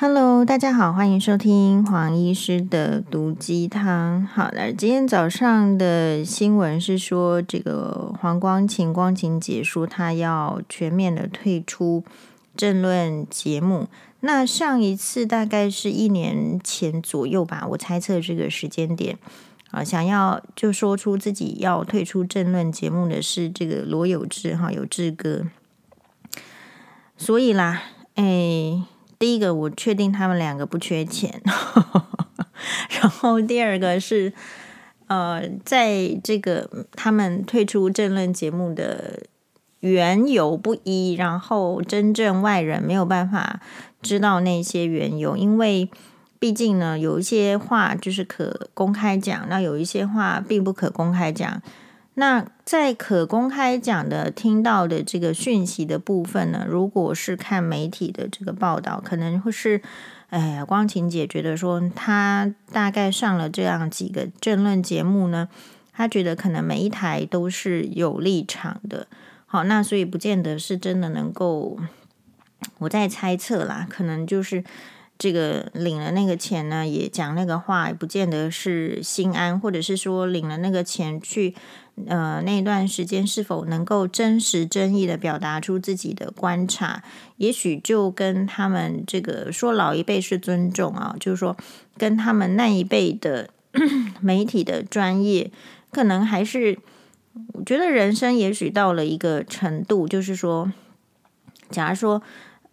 Hello，大家好，欢迎收听黄医师的毒鸡汤。好了，今天早上的新闻是说，这个黄光芹光芹姐说她要全面的退出政论节目。那上一次大概是一年前左右吧，我猜测这个时间点啊，想要就说出自己要退出政论节目的是这个罗有志哈，有志哥。所以啦，哎。第一个，我确定他们两个不缺钱，然后第二个是，呃，在这个他们退出政论节目的缘由不一，然后真正外人没有办法知道那些缘由，因为毕竟呢，有一些话就是可公开讲，那有一些话并不可公开讲。那在可公开讲的、听到的这个讯息的部分呢，如果是看媒体的这个报道，可能会是，哎，光晴姐觉得说，她大概上了这样几个政论节目呢，她觉得可能每一台都是有立场的，好，那所以不见得是真的能够，我在猜测啦，可能就是。这个领了那个钱呢，也讲那个话，也不见得是心安，或者是说领了那个钱去，呃，那段时间是否能够真实真意的表达出自己的观察，也许就跟他们这个说老一辈是尊重啊，就是说跟他们那一辈的 媒体的专业，可能还是我觉得人生也许到了一个程度，就是说，假如说。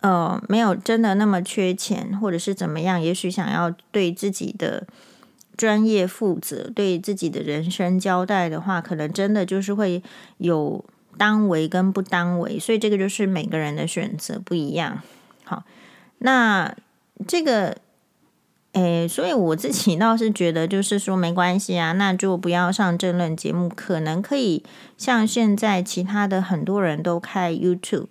呃，没有真的那么缺钱，或者是怎么样？也许想要对自己的专业负责，对自己的人生交代的话，可能真的就是会有当为跟不当为，所以这个就是每个人的选择不一样。好，那这个，诶，所以我自己倒是觉得，就是说没关系啊，那就不要上政论节目，可能可以像现在其他的很多人都开 YouTube。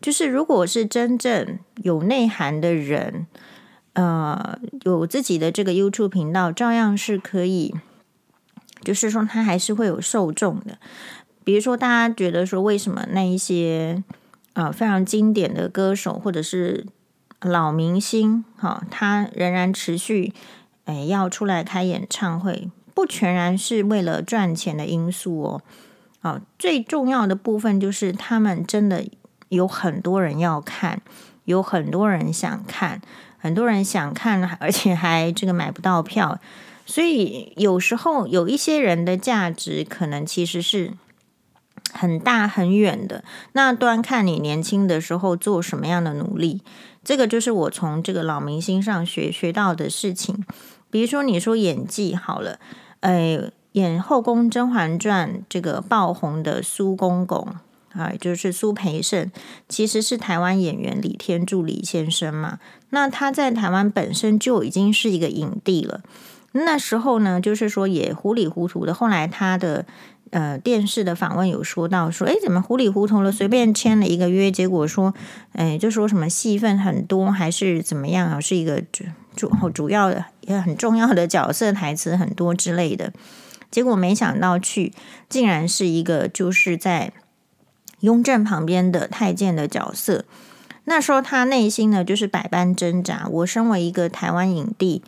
就是，如果是真正有内涵的人，呃，有自己的这个 YouTube 频道，照样是可以。就是说，他还是会有受众的。比如说，大家觉得说，为什么那一些啊、呃、非常经典的歌手或者是老明星，哈、哦，他仍然持续哎要出来开演唱会，不全然是为了赚钱的因素哦。哦，最重要的部分就是他们真的。有很多人要看，有很多人想看，很多人想看，而且还这个买不到票，所以有时候有一些人的价值可能其实是很大很远的。那端看你年轻的时候做什么样的努力，这个就是我从这个老明星上学学到的事情。比如说你说演技好了，哎，演《后宫甄嬛传》这个爆红的苏公公。啊，就是苏培盛，其实是台湾演员李天柱李先生嘛。那他在台湾本身就已经是一个影帝了。那时候呢，就是说也糊里糊涂的。后来他的呃电视的访问有说到说，哎，怎么糊里糊涂了，随便签了一个约，结果说，哎，就说什么戏份很多，还是怎么样啊？是一个主主主要的也很重要的角色，台词很多之类的。结果没想到去，竟然是一个就是在。雍正旁边的太监的角色，那时候他内心呢就是百般挣扎。我身为一个台湾影帝，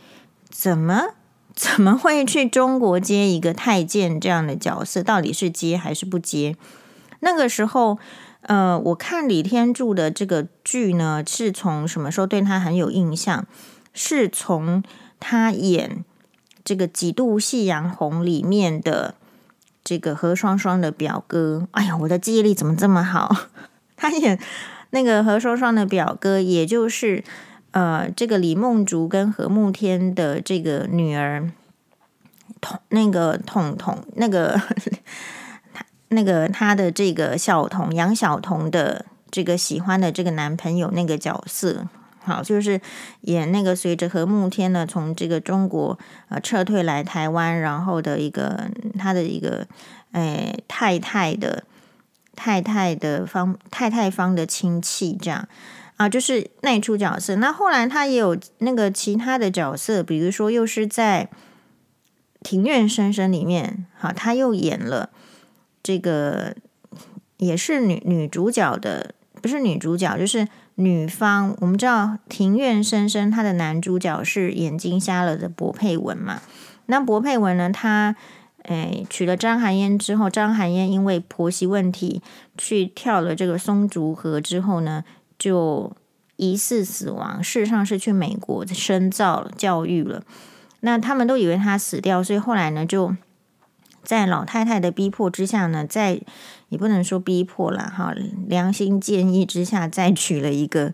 怎么怎么会去中国接一个太监这样的角色？到底是接还是不接？那个时候，呃，我看李天柱的这个剧呢，是从什么时候对他很有印象？是从他演这个《几度夕阳红》里面的。这个何双双的表哥，哎呀，我的记忆力怎么这么好？他演那个何双双的表哥，也就是呃，这个李梦竹跟何慕天的这个女儿，那个彤彤，那个他那个他的这个小童杨小彤的这个喜欢的这个男朋友那个角色。好，就是演那个随着何慕天呢，从这个中国呃撤退来台湾，然后的一个他的一个诶太太的太太的方太太方的亲戚这样啊，就是那一出角色。那后来他也有那个其他的角色，比如说又是在《庭院深深》里面，好，他又演了这个也是女女主角的，不是女主角，就是。女方，我们知道庭院深深，她的男主角是眼睛瞎了的薄佩文嘛。那薄佩文呢，他诶娶了张含烟之后，张含烟因为婆媳问题去跳了这个松竹河之后呢，就疑似死亡，事实上是去美国深造教育了。那他们都以为他死掉，所以后来呢，就在老太太的逼迫之下呢，在也不能说逼迫了哈，良心建议之下，再娶了一个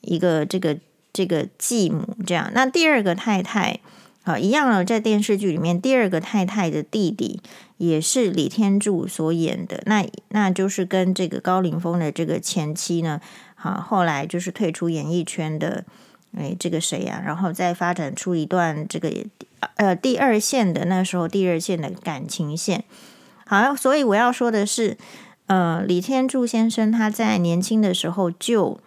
一个这个这个继母这样。那第二个太太啊，一样了，在电视剧里面，第二个太太的弟弟也是李天柱所演的，那那就是跟这个高凌风的这个前妻呢，好，后来就是退出演艺圈的。哎，这个谁呀？然后再发展出一段这个呃第二线的那时候第二线的感情线。好，所以我要说的是，呃，李天柱先生他在年轻的时候就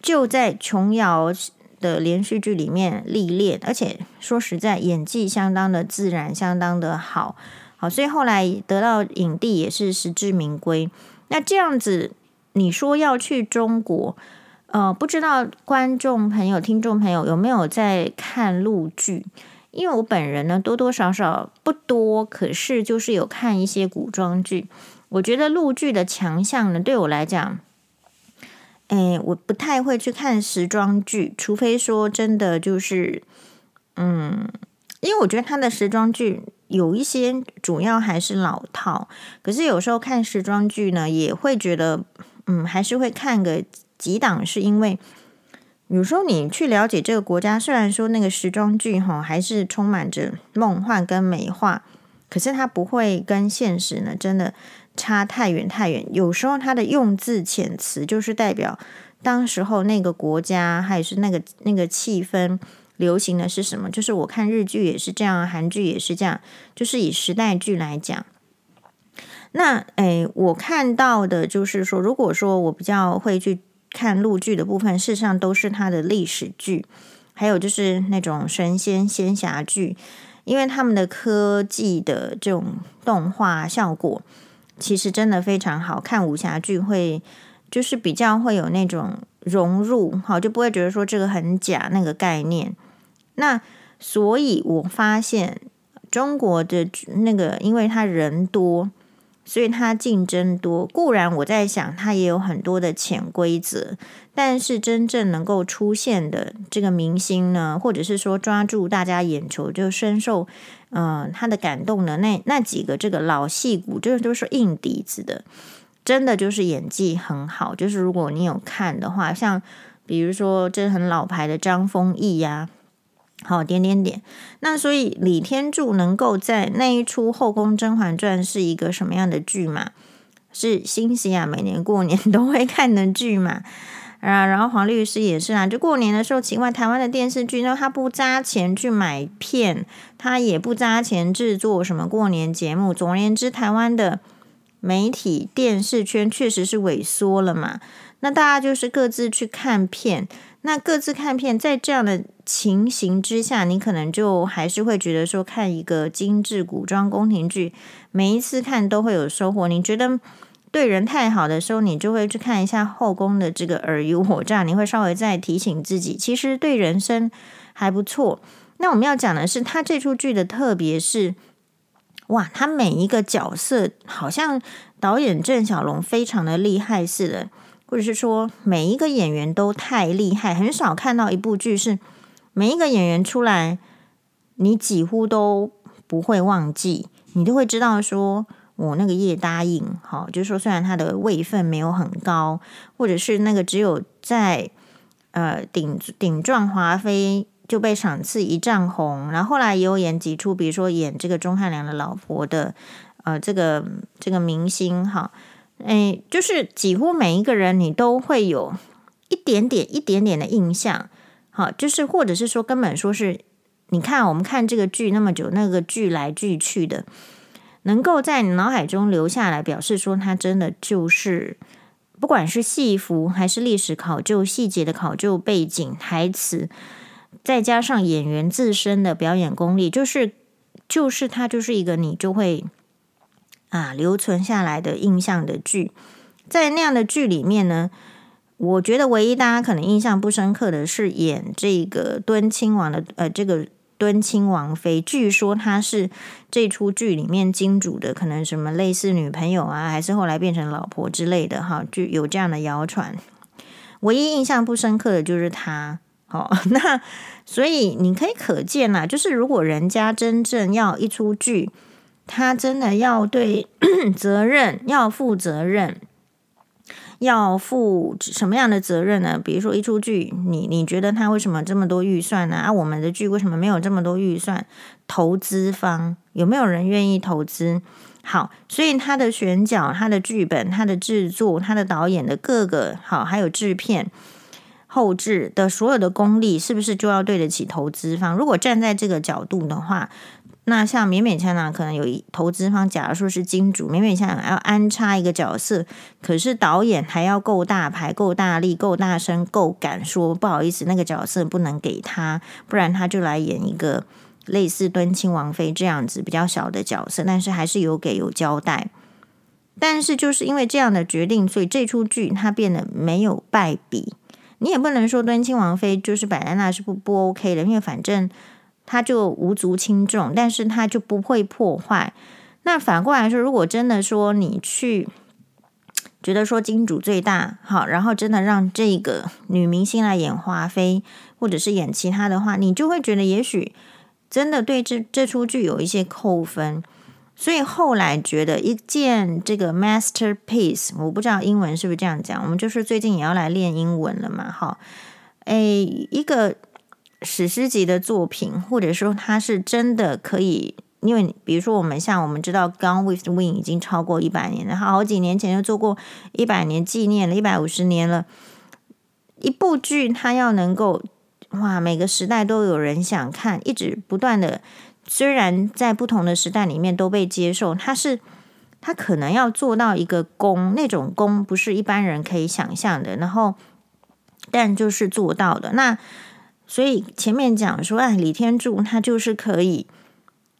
就在琼瑶的连续剧里面历练，而且说实在演技相当的自然，相当的好。好，所以后来得到影帝也是实至名归。那这样子，你说要去中国？呃，不知道观众朋友、听众朋友有没有在看陆剧？因为我本人呢，多多少少不多，可是就是有看一些古装剧。我觉得陆剧的强项呢，对我来讲，哎，我不太会去看时装剧，除非说真的就是，嗯，因为我觉得他的时装剧有一些主要还是老套。可是有时候看时装剧呢，也会觉得，嗯，还是会看个。几档是因为有时候你去了解这个国家，虽然说那个时装剧哈还是充满着梦幻跟美化，可是它不会跟现实呢真的差太远太远。有时候它的用字遣词就是代表当时候那个国家还是那个那个气氛流行的是什么。就是我看日剧也是这样，韩剧也是这样，就是以时代剧来讲。那诶，我看到的就是说，如果说我比较会去。看陆剧的部分，事实上都是他的历史剧，还有就是那种神仙仙侠剧，因为他们的科技的这种动画效果，其实真的非常好看。武侠剧会就是比较会有那种融入，好，就不会觉得说这个很假那个概念。那所以我发现中国的那个，因为他人多。所以它竞争多，固然我在想，它也有很多的潜规则，但是真正能够出现的这个明星呢，或者是说抓住大家眼球，就深受嗯、他的感动的那那几个这个老戏骨，就是都是硬底子的，真的就是演技很好。就是如果你有看的话，像比如说这很老牌的张丰毅呀。好，点点点。那所以李天柱能够在那一出《后宫甄嬛传》是一个什么样的剧嘛？是新西亚每年过年 都会看的剧嘛？啊，然后黄律师也是啊，就过年的时候，奇怪台湾的电视剧，那他不砸钱去买片，他也不砸钱制作什么过年节目。总而言之，台湾的媒体电视圈确实是萎缩了嘛。那大家就是各自去看片。那各自看片，在这样的情形之下，你可能就还是会觉得说，看一个精致古装宫廷剧，每一次看都会有收获。你觉得对人太好的时候，你就会去看一下后宫的这个尔虞我诈，你会稍微再提醒自己，其实对人生还不错。那我们要讲的是，他这出剧的特别是，哇，他每一个角色好像导演郑晓龙非常的厉害似的。或者是说每一个演员都太厉害，很少看到一部剧是每一个演员出来，你几乎都不会忘记，你都会知道说，我那个叶答应，好，就是说虽然他的位分没有很高，或者是那个只有在呃顶顶撞华妃就被赏赐一丈红，然后后来也有演几出，比如说演这个钟汉良的老婆的呃这个这个明星哈。哎，就是几乎每一个人，你都会有一点点、一点点的印象，好，就是或者是说，根本说是，你看我们看这个剧那么久，那个剧来剧去的，能够在你脑海中留下来，表示说他真的就是，不管是戏服还是历史考究、细节的考究、背景、台词，再加上演员自身的表演功力，就是就是他就是一个你就会。啊，留存下来的印象的剧，在那样的剧里面呢，我觉得唯一大家可能印象不深刻的是演这个敦亲王的，呃，这个敦亲王妃，据说她是这出剧里面金主的，可能什么类似女朋友啊，还是后来变成老婆之类的，哈，就有这样的谣传。唯一印象不深刻的就是她，好，那所以你可以可见啦，就是如果人家真正要一出剧，他真的要对 责任要负责任。要负什么样的责任呢？比如说一出剧，你你觉得他为什么这么多预算呢？啊，我们的剧为什么没有这么多预算？投资方有没有人愿意投资？好，所以他的选角、他的剧本、他的制作、他的导演的各个好，还有制片、后制的所有的功力，是不是就要对得起投资方？如果站在这个角度的话。那像勉勉强强可能有一投资方，假如说是金主，勉勉强强要安插一个角色，可是导演还要够大牌、够大力、够大声、够敢说不好意思，那个角色不能给他，不然他就来演一个类似敦亲王妃这样子比较小的角色，但是还是有给有交代。但是就是因为这样的决定，所以这出剧它变得没有败笔。你也不能说敦亲王妃就是摆在那是不不 OK 的，因为反正。他就无足轻重，但是他就不会破坏。那反过来说，如果真的说你去觉得说金主最大好，然后真的让这个女明星来演华妃，或者是演其他的话，你就会觉得也许真的对这这出剧有一些扣分。所以后来觉得一件这个 masterpiece，我不知道英文是不是这样讲，我们就是最近也要来练英文了嘛，哈，诶，一个。史诗级的作品，或者说它是真的可以，因为比如说我们像我们知道《Gone with Wind》已经超过一百年了，好几年前就做过一百年纪念了，一百五十年了。一部剧它要能够哇，每个时代都有人想看，一直不断的，虽然在不同的时代里面都被接受，它是它可能要做到一个功，那种功不是一般人可以想象的，然后但就是做到的那。所以前面讲说，哎，李天柱他就是可以，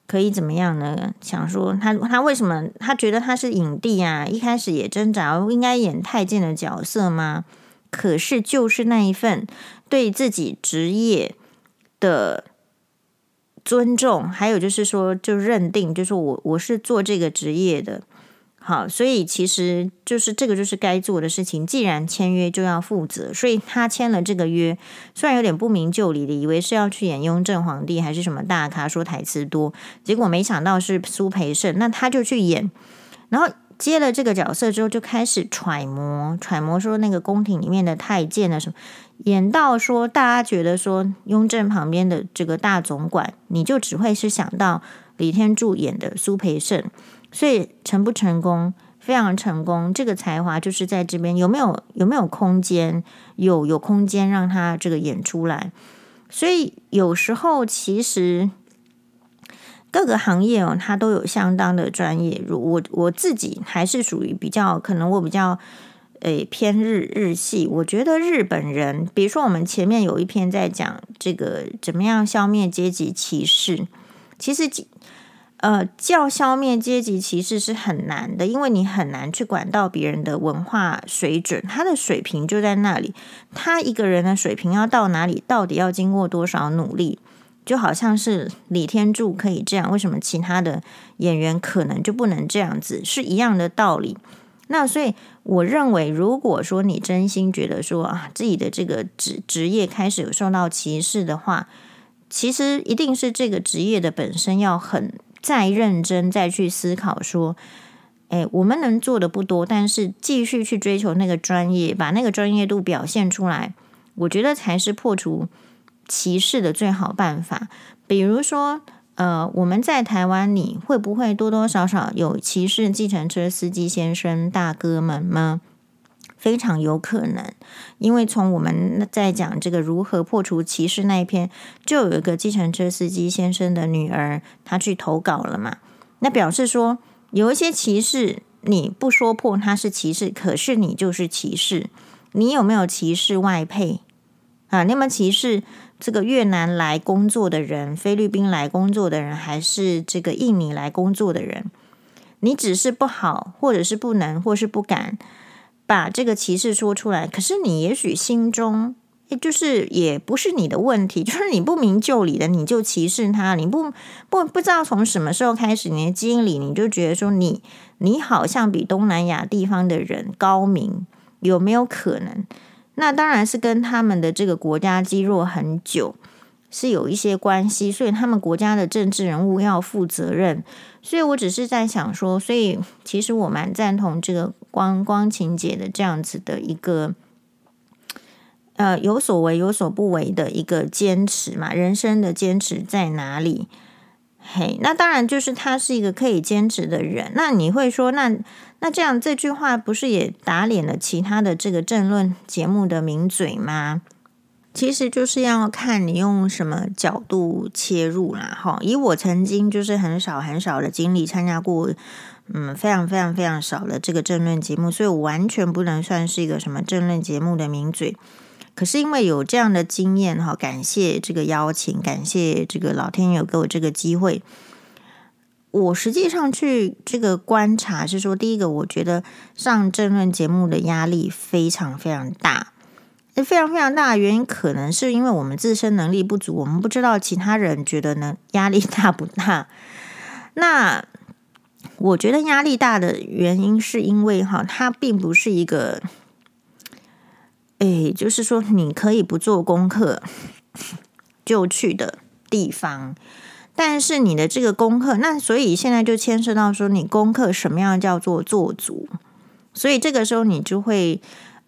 可以怎么样呢？想说他他为什么他觉得他是影帝啊？一开始也挣扎，应该演太监的角色吗？可是就是那一份对自己职业的尊重，还有就是说，就认定，就是我我是做这个职业的。好，所以其实就是这个就是该做的事情。既然签约就要负责，所以他签了这个约，虽然有点不明就里的，以为是要去演雍正皇帝还是什么大咖，说台词多，结果没想到是苏培盛，那他就去演，然后接了这个角色之后，就开始揣摩揣摩说那个宫廷里面的太监的什么，演到说大家觉得说雍正旁边的这个大总管，你就只会是想到李天柱演的苏培盛。所以成不成功，非常成功。这个才华就是在这边，有没有有没有空间？有有空间让他这个演出来。所以有时候其实各个行业哦，他都有相当的专业。如我我自己还是属于比较可能我比较诶偏日日系。我觉得日本人，比如说我们前面有一篇在讲这个怎么样消灭阶级歧视，其实。呃，叫消灭阶级歧视是很难的，因为你很难去管到别人的文化水准，他的水平就在那里。他一个人的水平要到哪里，到底要经过多少努力？就好像是李天柱可以这样，为什么其他的演员可能就不能这样子？是一样的道理。那所以我认为，如果说你真心觉得说啊，自己的这个职职业开始有受到歧视的话，其实一定是这个职业的本身要很。再认真再去思考，说，诶，我们能做的不多，但是继续去追求那个专业，把那个专业度表现出来，我觉得才是破除歧视的最好办法。比如说，呃，我们在台湾，你会不会多多少少有歧视计程车司机先生大哥们吗？非常有可能，因为从我们在讲这个如何破除歧视那一篇，就有一个计程车司机先生的女儿，她去投稿了嘛。那表示说，有一些歧视你不说破它是歧视，可是你就是歧视。你有没有歧视外配啊？你有没有歧视这个越南来工作的人、菲律宾来工作的人，还是这个印尼来工作的人？你只是不好，或者是不能，或是不敢。把这个歧视说出来，可是你也许心中。就是也不是你的问题，就是你不明就里的你就歧视他，你不不不知道从什么时候开始，你的基因里你就觉得说你你好像比东南亚地方的人高明，有没有可能？那当然是跟他们的这个国家积弱很久是有一些关系，所以他们国家的政治人物要负责任。所以我只是在想说，所以其实我蛮赞同这个光光晴姐的这样子的一个。呃，有所为有所不为的一个坚持嘛，人生的坚持在哪里？嘿，那当然就是他是一个可以坚持的人。那你会说，那那这样这句话不是也打脸了其他的这个政论节目的名嘴吗？其实就是要看你用什么角度切入啦。哈，以我曾经就是很少很少的经历参加过，嗯，非常非常非常少的这个政论节目，所以我完全不能算是一个什么政论节目的名嘴。可是因为有这样的经验哈，感谢这个邀请，感谢这个老天有给我这个机会。我实际上去这个观察是说，第一个，我觉得上政论节目的压力非常非常大，非常非常大的原因，可能是因为我们自身能力不足，我们不知道其他人觉得呢压力大不大。那我觉得压力大的原因，是因为哈，它并不是一个。哎，就是说，你可以不做功课就去的地方，但是你的这个功课，那所以现在就牵涉到说，你功课什么样叫做做足？所以这个时候你就会，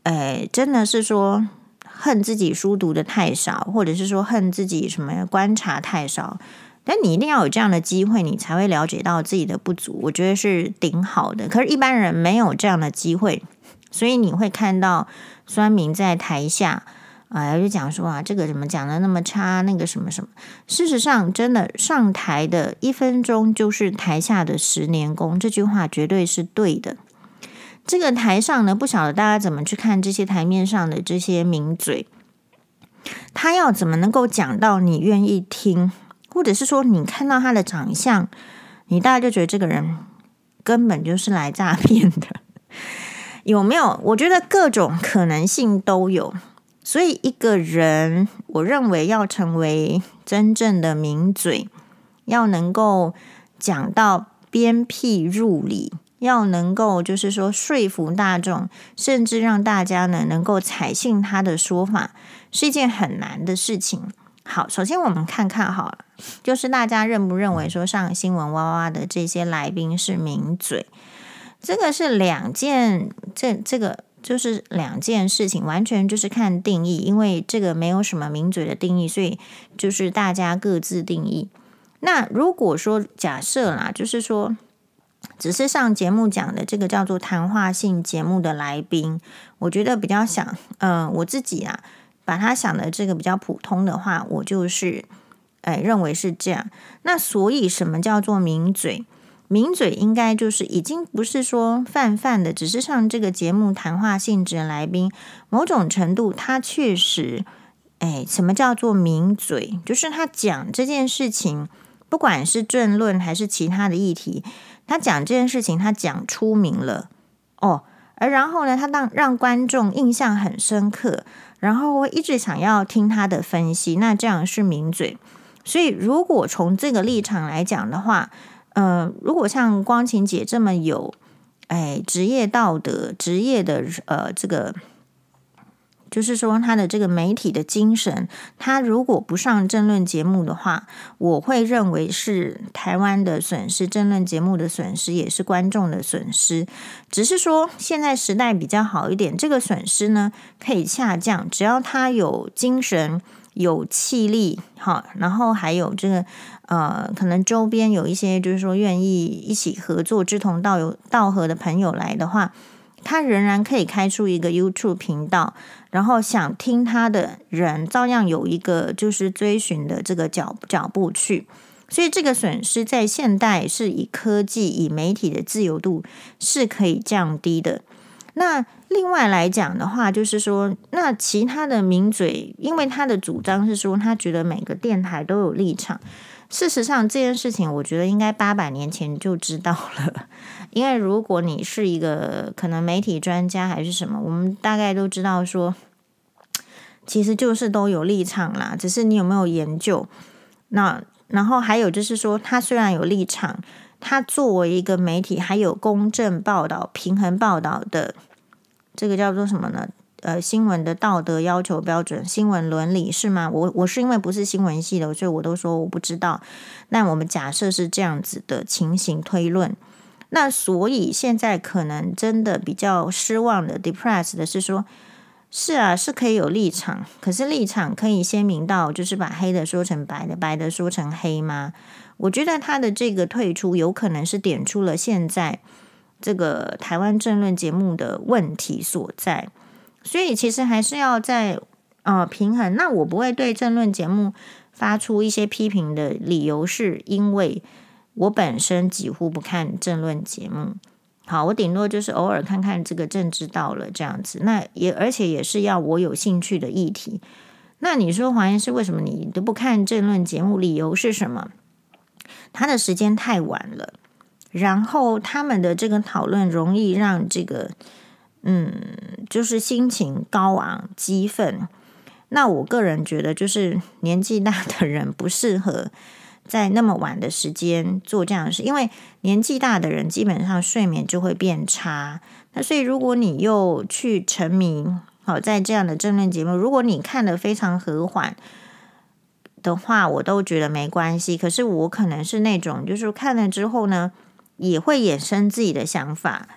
哎，真的是说恨自己书读的太少，或者是说恨自己什么观察太少。但你一定要有这样的机会，你才会了解到自己的不足。我觉得是顶好的。可是，一般人没有这样的机会，所以你会看到。酸民在台下，啊，就讲说啊，这个怎么讲的那么差，那个什么什么。事实上，真的上台的一分钟就是台下的十年功，这句话绝对是对的。这个台上呢，不晓得大家怎么去看这些台面上的这些名嘴，他要怎么能够讲到你愿意听，或者是说你看到他的长相，你大概就觉得这个人根本就是来诈骗的。有没有？我觉得各种可能性都有，所以一个人，我认为要成为真正的名嘴，要能够讲到鞭辟入里，要能够就是说说服大众，甚至让大家呢能够采信他的说法，是一件很难的事情。好，首先我们看看好了，就是大家认不认为说上新闻哇哇的这些来宾是名嘴？这个是两件，这这个就是两件事情，完全就是看定义，因为这个没有什么名嘴的定义，所以就是大家各自定义。那如果说假设啦，就是说只是上节目讲的这个叫做谈话性节目的来宾，我觉得比较想，嗯、我自己啊，把他想的这个比较普通的话，我就是哎认为是这样。那所以什么叫做名嘴？名嘴应该就是已经不是说泛泛的，只是上这个节目谈话性质的来宾，某种程度他确实，哎，什么叫做名嘴？就是他讲这件事情，不管是政论还是其他的议题，他讲这件事情，他讲出名了哦，而然后呢，他让让观众印象很深刻，然后我一直想要听他的分析，那这样是名嘴。所以如果从这个立场来讲的话，呃，如果像光晴姐这么有，哎，职业道德、职业的呃，这个就是说他的这个媒体的精神，他如果不上政论节目的话，我会认为是台湾的损失，政论节目的损失，也是观众的损失。只是说现在时代比较好一点，这个损失呢可以下降，只要他有精神、有气力，好，然后还有这个。呃，可能周边有一些就是说愿意一起合作、志同道友、道合的朋友来的话，他仍然可以开出一个 YouTube 频道，然后想听他的人照样有一个就是追寻的这个脚脚步去。所以这个损失在现代是以科技、以媒体的自由度是可以降低的。那另外来讲的话，就是说，那其他的名嘴，因为他的主张是说，他觉得每个电台都有立场。事实上，这件事情我觉得应该八百年前就知道了。因为如果你是一个可能媒体专家还是什么，我们大概都知道说，其实就是都有立场啦，只是你有没有研究。那然后还有就是说，他虽然有立场，他作为一个媒体，还有公正报道、平衡报道的这个叫做什么呢？呃，新闻的道德要求标准、新闻伦理是吗？我我是因为不是新闻系的，所以我都说我不知道。那我们假设是这样子的情形推论，那所以现在可能真的比较失望的、depressed 的是说。是啊，是可以有立场，可是立场可以鲜明到就是把黑的说成白的，白的说成黑吗？我觉得他的这个退出有可能是点出了现在这个台湾政论节目的问题所在，所以其实还是要在呃平衡。那我不会对政论节目发出一些批评的理由，是因为我本身几乎不看政论节目。好，我顶多就是偶尔看看这个政治到了这样子，那也而且也是要我有兴趣的议题。那你说黄岩是为什么你都不看政论节目？理由是什么？他的时间太晚了，然后他们的这个讨论容易让这个嗯，就是心情高昂、激愤。那我个人觉得，就是年纪大的人不适合。在那么晚的时间做这样的事，因为年纪大的人基本上睡眠就会变差。那所以如果你又去沉迷，好在这样的争论节目，如果你看得非常和缓的话，我都觉得没关系。可是我可能是那种，就是看了之后呢，也会衍生自己的想法，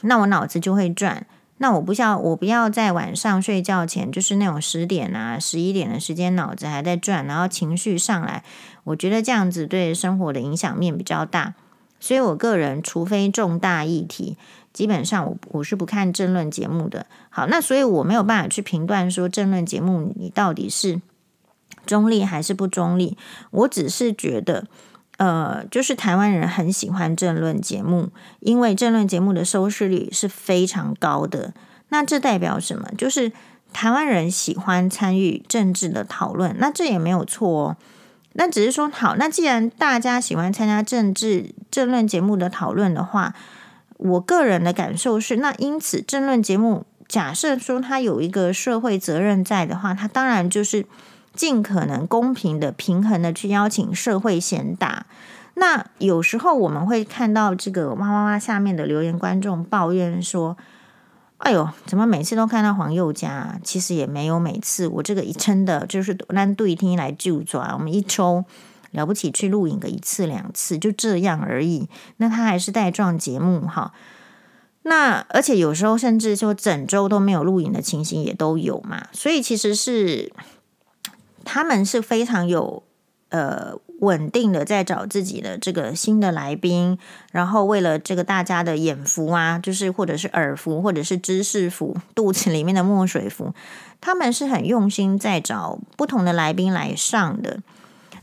那我脑子就会转。那我不要，我不要在晚上睡觉前，就是那种十点啊、十一点的时间，脑子还在转，然后情绪上来。我觉得这样子对生活的影响面比较大，所以我个人除非重大议题，基本上我我是不看政论节目的。好，那所以我没有办法去评断说政论节目你到底是中立还是不中立。我只是觉得。呃，就是台湾人很喜欢政论节目，因为政论节目的收视率是非常高的。那这代表什么？就是台湾人喜欢参与政治的讨论，那这也没有错哦。那只是说，好，那既然大家喜欢参加政治政论节目的讨论的话，我个人的感受是，那因此政论节目假设说它有一个社会责任在的话，它当然就是。尽可能公平的、平衡的去邀请社会贤达。那有时候我们会看到这个哇哇哇下面的留言，观众抱怨说：“哎呦，怎么每次都看到黄宥嘉？其实也没有每次，我这个一真的就是单对听来就抓，我们一周了不起去录影个一次两次，就这样而已。那他还是带状节目哈。那而且有时候甚至说整周都没有录影的情形也都有嘛。所以其实是。他们是非常有呃稳定的在找自己的这个新的来宾，然后为了这个大家的眼福啊，就是或者是耳福，或者是知识福，肚子里面的墨水福，他们是很用心在找不同的来宾来上的。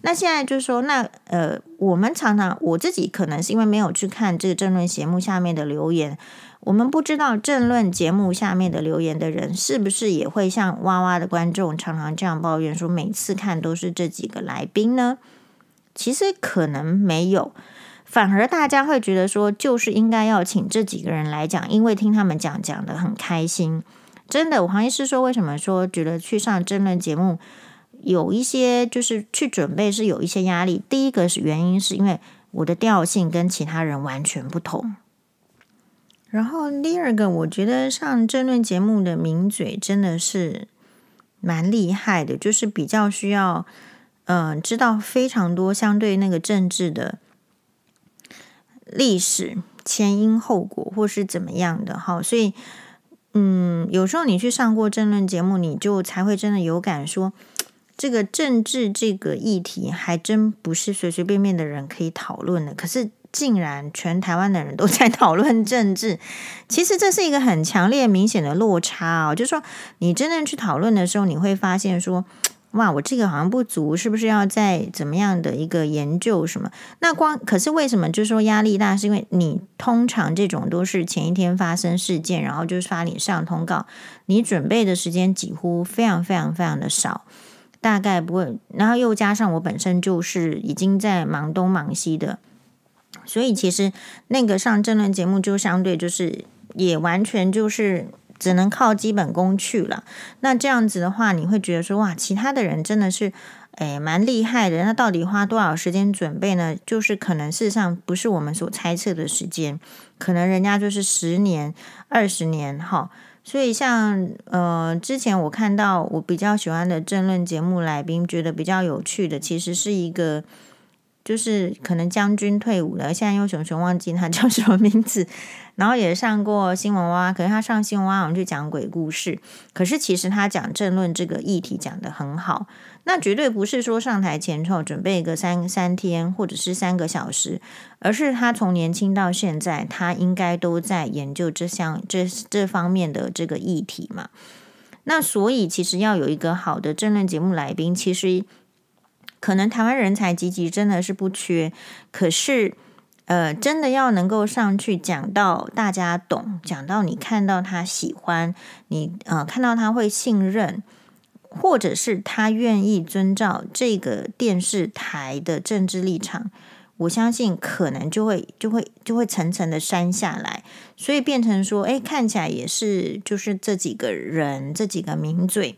那现在就是说，那呃，我们常常我自己可能是因为没有去看这个政论节目下面的留言。我们不知道政论节目下面的留言的人是不是也会像哇哇的观众常常这样抱怨说，每次看都是这几个来宾呢？其实可能没有，反而大家会觉得说，就是应该要请这几个人来讲，因为听他们讲讲得很开心。真的，我黄医师说，为什么说觉得去上争论节目有一些就是去准备是有一些压力？第一个是原因是因为我的调性跟其他人完全不同。然后第二个，我觉得上争论节目的名嘴真的是蛮厉害的，就是比较需要，嗯、知道非常多相对那个政治的历史前因后果或是怎么样的哈。所以，嗯，有时候你去上过政论节目，你就才会真的有感说，这个政治这个议题还真不是随随便便的人可以讨论的。可是。竟然全台湾的人都 在讨论政治，其实这是一个很强烈、明显的落差哦。就是说，你真正去讨论的时候，你会发现说，哇，我这个好像不足，是不是要再怎么样的一个研究什么？那光可是为什么就是说压力大？是因为你通常这种都是前一天发生事件，然后就是发你上通告，你准备的时间几乎非常非常非常的少，大概不会。然后又加上我本身就是已经在忙东忙西的，所以其实那个上政论节目就相对就是也完全就是。只能靠基本功去了。那这样子的话，你会觉得说哇，其他的人真的是诶蛮厉害的。那到底花多少时间准备呢？就是可能事实上不是我们所猜测的时间，可能人家就是十年、二十年哈。所以像呃之前我看到我比较喜欢的政论节目来宾，觉得比较有趣的，其实是一个就是可能将军退伍了，现在又熊熊忘记他叫什么名字。然后也上过新闻哇，可是他上新闻哇，好像去讲鬼故事。可是其实他讲政论这个议题讲得很好，那绝对不是说上台前之后准备个三三天或者是三个小时，而是他从年轻到现在，他应该都在研究这项这这方面的这个议题嘛。那所以其实要有一个好的政论节目来宾，其实可能台湾人才济济，真的是不缺，可是。呃，真的要能够上去讲到大家懂，讲到你看到他喜欢，你呃看到他会信任，或者是他愿意遵照这个电视台的政治立场，我相信可能就会就会就会层层的删下来，所以变成说，哎，看起来也是就是这几个人，这几个名嘴，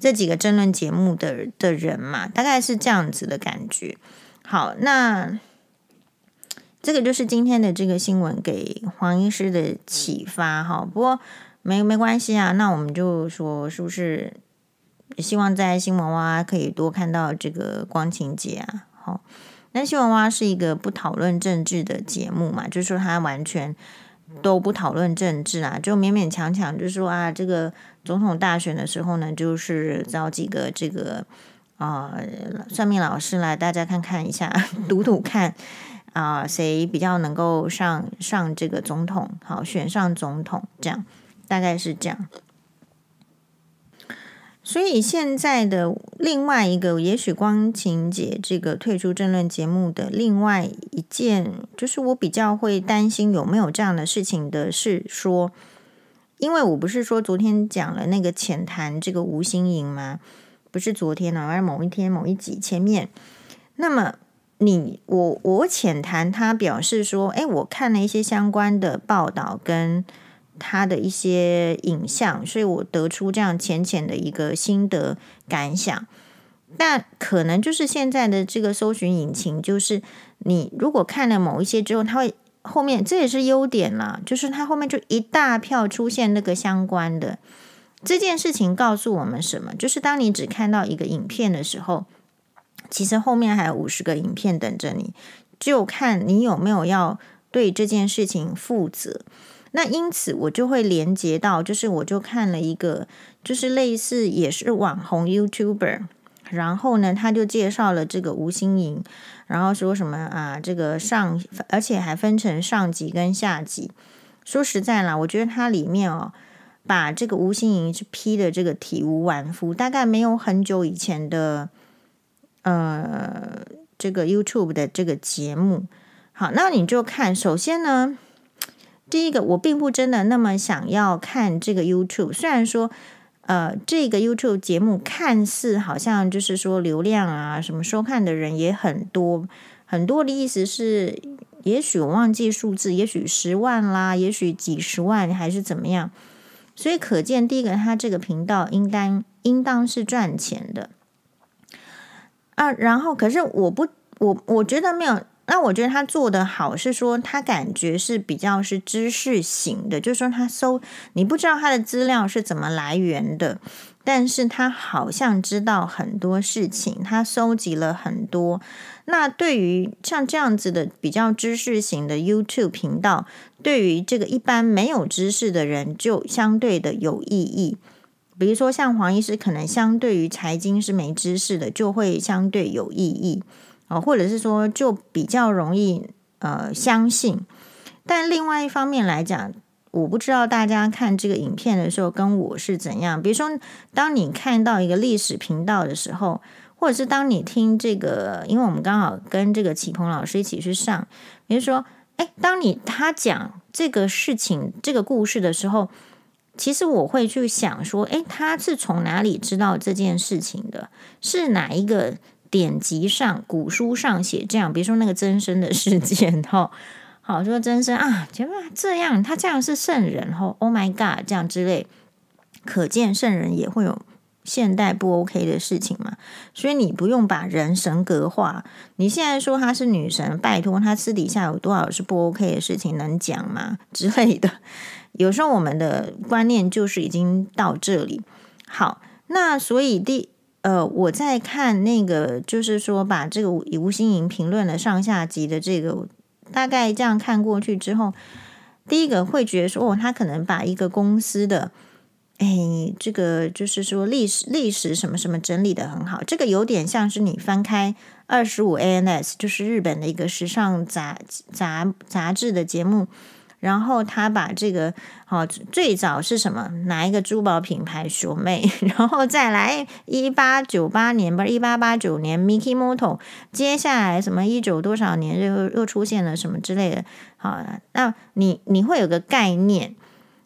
这几个争论节目的的人嘛，大概是这样子的感觉。好，那。这个就是今天的这个新闻给黄医师的启发哈，不过没没关系啊，那我们就说是不是希望在新闻哇可以多看到这个光情节啊？好，那新闻哇是一个不讨论政治的节目嘛，就是说他完全都不讨论政治啊，就勉勉强强就是说啊，这个总统大选的时候呢，就是找几个这个啊、算命老师来，大家看看一下，赌赌看。啊，谁比较能够上上这个总统？好，选上总统，这样大概是这样。所以现在的另外一个，也许光晴姐这个退出政论节目的另外一件，就是我比较会担心有没有这样的事情的是说，因为我不是说昨天讲了那个浅谈这个吴欣颖吗？不是昨天呢，而某一天某一集前面，那么。你我我浅谈，他表示说，哎，我看了一些相关的报道跟他的一些影像，所以我得出这样浅浅的一个心得感想。但可能就是现在的这个搜寻引擎，就是你如果看了某一些之后，它会后面这也是优点啦，就是它后面就一大票出现那个相关的这件事情，告诉我们什么？就是当你只看到一个影片的时候。其实后面还有五十个影片等着你，就看你有没有要对这件事情负责。那因此我就会连接到，就是我就看了一个，就是类似也是网红 YouTuber，然后呢，他就介绍了这个吴欣盈，然后说什么啊，这个上，而且还分成上级跟下级。说实在啦，我觉得它里面哦，把这个吴欣盈是批的这个体无完肤，大概没有很久以前的。呃，这个 YouTube 的这个节目，好，那你就看。首先呢，第一个，我并不真的那么想要看这个 YouTube。虽然说，呃，这个 YouTube 节目看似好像就是说流量啊，什么收看的人也很多，很多的意思是，也许我忘记数字，也许十万啦，也许几十万，还是怎么样。所以可见，第一个，他这个频道应当应当是赚钱的。啊，然后可是我不，我我觉得没有。那我觉得他做的好是说，他感觉是比较是知识型的，就是说他搜，你不知道他的资料是怎么来源的，但是他好像知道很多事情，他收集了很多。那对于像这样子的比较知识型的 YouTube 频道，对于这个一般没有知识的人，就相对的有意义。比如说，像黄医师，可能相对于财经是没知识的，就会相对有意义啊，或者是说，就比较容易呃相信。但另外一方面来讲，我不知道大家看这个影片的时候跟我是怎样。比如说，当你看到一个历史频道的时候，或者是当你听这个，因为我们刚好跟这个启鹏老师一起去上，比如说，哎，当你他讲这个事情、这个故事的时候，其实我会去想说，哎，他是从哪里知道这件事情的？是哪一个典籍上、古书上写这样？比如说那个真身的事件，哈。好说真身啊，结果这样，他这样是圣人吼，Oh my God，这样之类，可见圣人也会有现代不 OK 的事情嘛。所以你不用把人神格化。你现在说他是女神，拜托他私底下有多少是不 OK 的事情能讲吗？之类的。有时候我们的观念就是已经到这里。好，那所以第呃，我在看那个，就是说把这个吴吴心盈评论了上下集的这个。大概这样看过去之后，第一个会觉得说，哦，他可能把一个公司的，哎，这个就是说历史历史什么什么整理的很好。这个有点像是你翻开二十五 ANS，就是日本的一个时尚杂杂杂志的节目。然后他把这个好，最早是什么？哪一个珠宝品牌学妹？然后再来一八九八年，不是一八八九年，Mikimoto。接下来什么一九多少年又又出现了什么之类的？好，那你你会有个概念。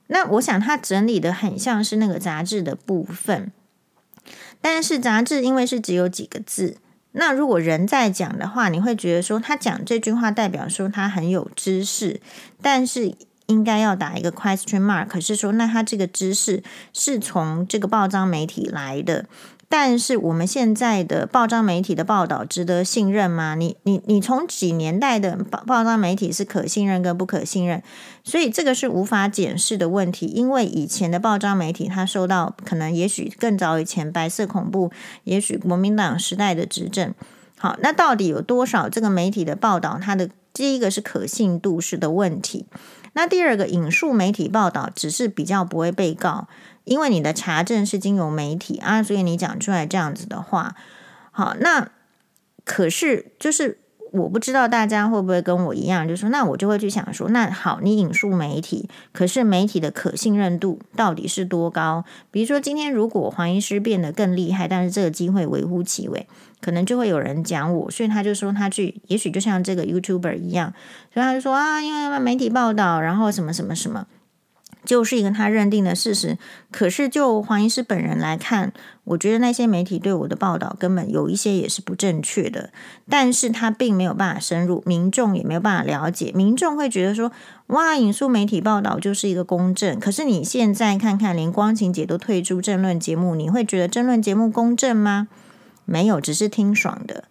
那我想他整理的很像是那个杂志的部分，但是杂志因为是只有几个字。那如果人在讲的话，你会觉得说他讲这句话代表说他很有知识，但是应该要打一个 question mark，是说那他这个知识是从这个报章媒体来的。但是我们现在的报章媒体的报道值得信任吗？你你你从几年代的报报章媒体是可信任跟不可信任？所以这个是无法检视的问题。因为以前的报章媒体，它受到可能也许更早以前白色恐怖，也许国民党时代的执政。好，那到底有多少这个媒体的报道？它的第一个是可信度是的问题。那第二个引述媒体报道，只是比较不会被告。因为你的查证是经由媒体啊，所以你讲出来这样子的话，好，那可是就是我不知道大家会不会跟我一样，就是说，那我就会去想说，那好，你引述媒体，可是媒体的可信任度到底是多高？比如说今天如果黄医师变得更厉害，但是这个机会微乎其微，可能就会有人讲我，所以他就说他去，也许就像这个 YouTuber 一样，所以他就说啊，因为媒体报道，然后什么什么什么。就是一个他认定的事实，可是就黄医师本人来看，我觉得那些媒体对我的报道根本有一些也是不正确的，但是他并没有办法深入，民众也没有办法了解，民众会觉得说，哇，引述媒体报道就是一个公正，可是你现在看看，连光晴姐都退出政论节目，你会觉得政论节目公正吗？没有，只是听爽的。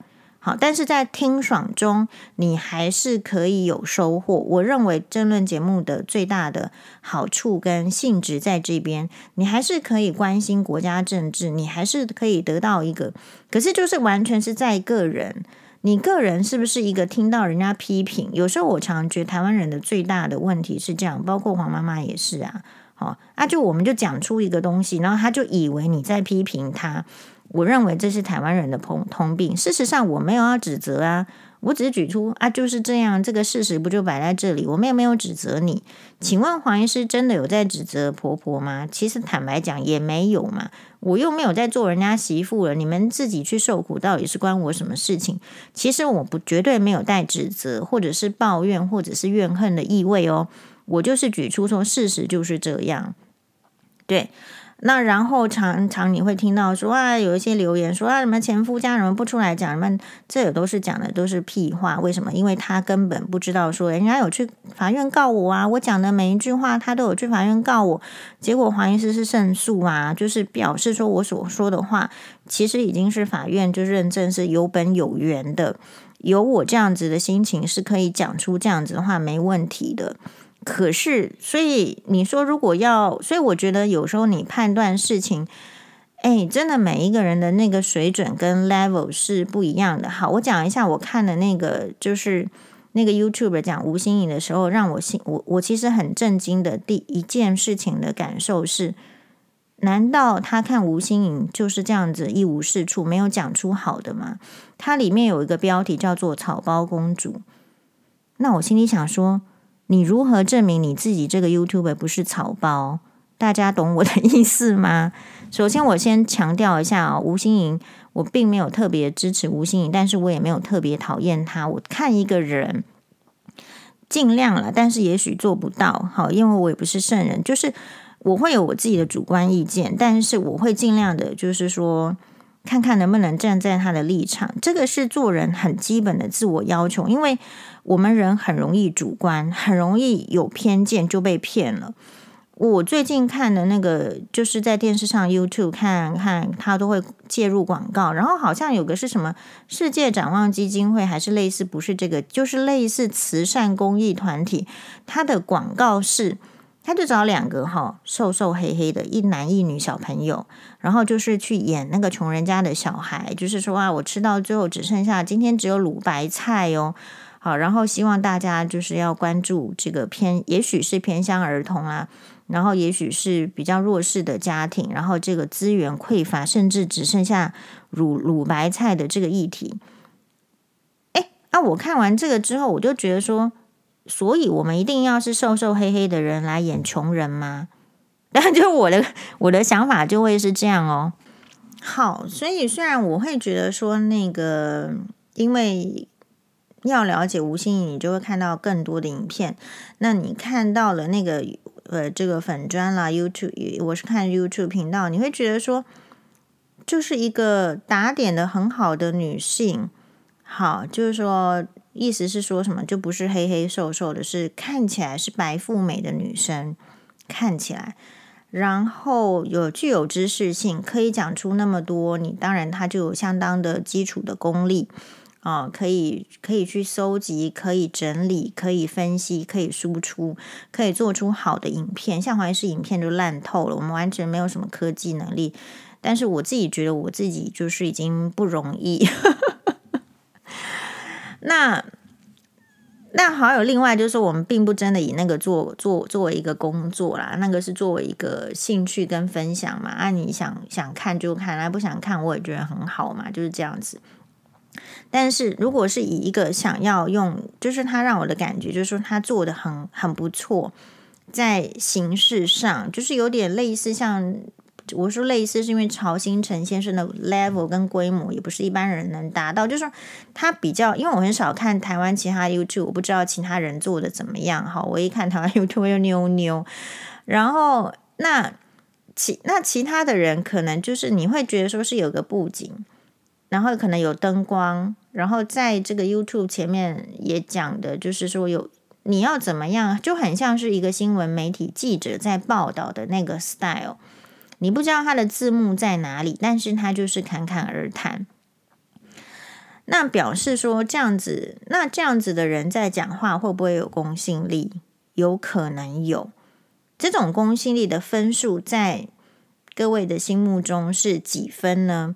好，但是在听爽中，你还是可以有收获。我认为争论节目的最大的好处跟性质在这边，你还是可以关心国家政治，你还是可以得到一个。可是就是完全是在个人，你个人是不是一个听到人家批评？有时候我常觉得台湾人的最大的问题是这样，包括黄妈妈也是啊。好，啊，就我们就讲出一个东西，然后他就以为你在批评他。我认为这是台湾人的通通病。事实上，我没有要指责啊，我只是举出啊，就是这样，这个事实不就摆在这里？我们也没有指责你。请问黄医师真的有在指责婆婆吗？其实坦白讲也没有嘛，我又没有在做人家媳妇了。你们自己去受苦，到底是关我什么事情？其实我不绝对没有带指责，或者是抱怨，或者是怨恨的意味哦。我就是举出说事实就是这样，对。那然后常常你会听到说啊，有一些留言说啊，什么前夫家人不出来讲什么，这也都是讲的都是屁话。为什么？因为他根本不知道说人家有去法院告我啊，我讲的每一句话他都有去法院告我，结果黄医师是胜诉啊，就是表示说我所说的话其实已经是法院就认证是有本有源的，有我这样子的心情是可以讲出这样子的话没问题的。可是，所以你说，如果要，所以我觉得有时候你判断事情，哎，真的每一个人的那个水准跟 level 是不一样的。好，我讲一下我看的那个，就是那个 YouTube 讲吴心颖的时候，让我心我我其实很震惊的第一件事情的感受是，难道他看吴心颖就是这样子一无是处，没有讲出好的吗？它里面有一个标题叫做“草包公主”，那我心里想说。你如何证明你自己这个 YouTube 不是草包？大家懂我的意思吗？首先，我先强调一下啊，吴心莹，我并没有特别支持吴心莹，但是我也没有特别讨厌他。我看一个人，尽量了，但是也许做不到。好，因为我也不是圣人，就是我会有我自己的主观意见，但是我会尽量的，就是说，看看能不能站在他的立场。这个是做人很基本的自我要求，因为我们人很容易主观，很容易有偏见，就被骗了。我最近看的那个，就是在电视上 YouTube 看看，他都会介入广告，然后好像有个是什么世界展望基金会，还是类似，不是这个，就是类似慈善公益团体，他的广告是，他就找两个哈瘦瘦黑黑的一男一女小朋友，然后就是去演那个穷人家的小孩，就是说啊，我吃到最后只剩下今天只有卤白菜哦。好，然后希望大家就是要关注这个偏，也许是偏向儿童啊。然后，也许是比较弱势的家庭，然后这个资源匮乏，甚至只剩下乳乳白菜的这个议题。哎，啊，我看完这个之后，我就觉得说，所以我们一定要是瘦瘦黑黑的人来演穷人吗？但就我的我的想法就会是这样哦。好，所以虽然我会觉得说，那个因为要了解吴心盈，你就会看到更多的影片。那你看到了那个。呃，这个粉专啦，YouTube，我是看 YouTube 频道，你会觉得说，就是一个打点的很好的女性，好，就是说，意思是说什么，就不是黑黑瘦瘦的，是看起来是白富美的女生，看起来，然后有具有知识性，可以讲出那么多，你当然她就有相当的基础的功力。啊、哦，可以可以去搜集，可以整理，可以分析，可以输出，可以做出好的影片。像黄医师影片就烂透了，我们完全没有什么科技能力。但是我自己觉得我自己就是已经不容易。那那还有另外就是，我们并不真的以那个做做作为一个工作啦，那个是作为一个兴趣跟分享嘛。啊，你想想看就看，来不想看我也觉得很好嘛，就是这样子。但是，如果是以一个想要用，就是他让我的感觉，就是说他做的很很不错，在形式上，就是有点类似像我说类似，是因为曹兴诚先生的 level 跟规模也不是一般人能达到。就是说他比较，因为我很少看台湾其他 YouTube，我不知道其他人做的怎么样。哈，我一看台湾 YouTube 又妞妞，然后那其那其他的人可能就是你会觉得说是有个布景。然后可能有灯光，然后在这个 YouTube 前面也讲的，就是说有你要怎么样，就很像是一个新闻媒体记者在报道的那个 style。你不知道他的字幕在哪里，但是他就是侃侃而谈。那表示说这样子，那这样子的人在讲话会不会有公信力？有可能有。这种公信力的分数在各位的心目中是几分呢？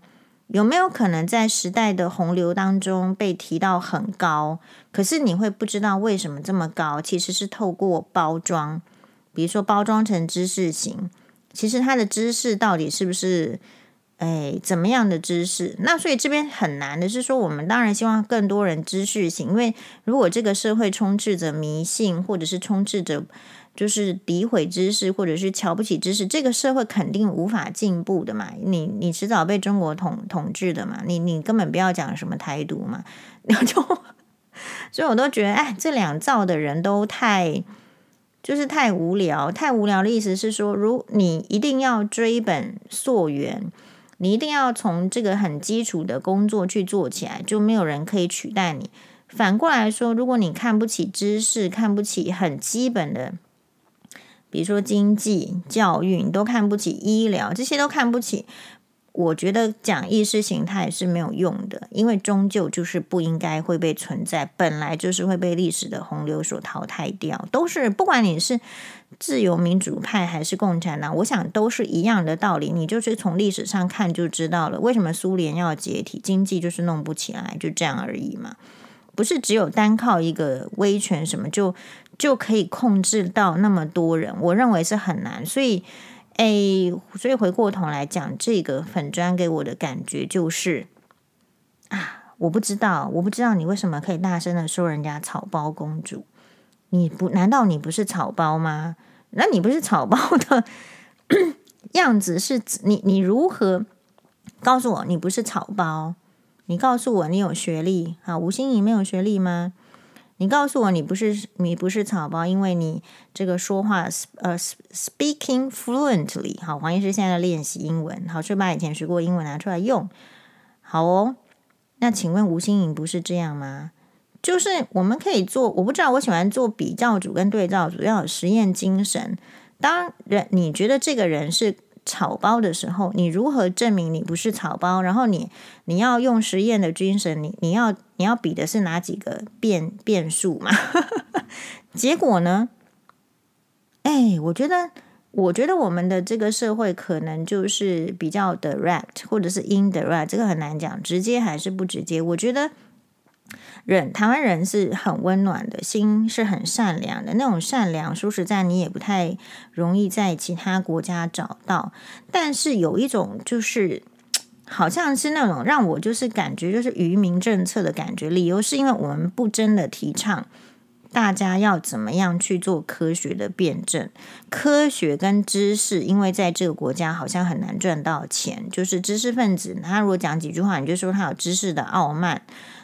有没有可能在时代的洪流当中被提到很高？可是你会不知道为什么这么高？其实是透过包装，比如说包装成知识型，其实它的知识到底是不是哎怎么样的知识？那所以这边很难的是说，我们当然希望更多人知识型，因为如果这个社会充斥着迷信，或者是充斥着。就是诋毁知识，或者是瞧不起知识，这个社会肯定无法进步的嘛。你你迟早被中国统统治的嘛。你你根本不要讲什么台独嘛。然后就，所以我都觉得，哎，这两造的人都太，就是太无聊，太无聊的意思是说，如你一定要追本溯源，你一定要从这个很基础的工作去做起来，就没有人可以取代你。反过来说，如果你看不起知识，看不起很基本的。比如说经济、教育，你都看不起；医疗这些都看不起。我觉得讲意识形态是没有用的，因为终究就是不应该会被存在，本来就是会被历史的洪流所淘汰掉。都是不管你是自由民主派还是共产党，我想都是一样的道理。你就是从历史上看就知道了，为什么苏联要解体，经济就是弄不起来，就这样而已嘛。不是只有单靠一个威权什么就。就可以控制到那么多人，我认为是很难。所以，诶，所以回过头来讲，这个粉砖给我的感觉就是啊，我不知道，我不知道你为什么可以大声的说人家草包公主，你不难道你不是草包吗？那你不是草包的 样子是你你如何告诉我你不是草包？你告诉我你有学历啊？吴欣盈没有学历吗？你告诉我你不是你不是草包，因为你这个说话呃 speaking fluently 好，黄医师现在在练习英文，好，就把以前学过英文拿出来用。好哦，那请问吴欣盈不是这样吗？就是我们可以做，我不知道，我喜欢做比较组跟对照组，要有实验精神。当人你觉得这个人是草包的时候，你如何证明你不是草包？然后你你要用实验的精神，你你要你要比的是哪几个变变数嘛？结果呢？哎，我觉得，我觉得我们的这个社会可能就是比较 direct，或者是 indirect，这个很难讲，直接还是不直接？我觉得。人台湾人是很温暖的，心是很善良的。那种善良，说实在，你也不太容易在其他国家找到。但是有一种，就是好像是那种让我就是感觉就是愚民政策的感觉。理由是因为我们不真的提倡大家要怎么样去做科学的辩证，科学跟知识，因为在这个国家好像很难赚到钱。就是知识分子，他如果讲几句话，你就说他有知识的傲慢。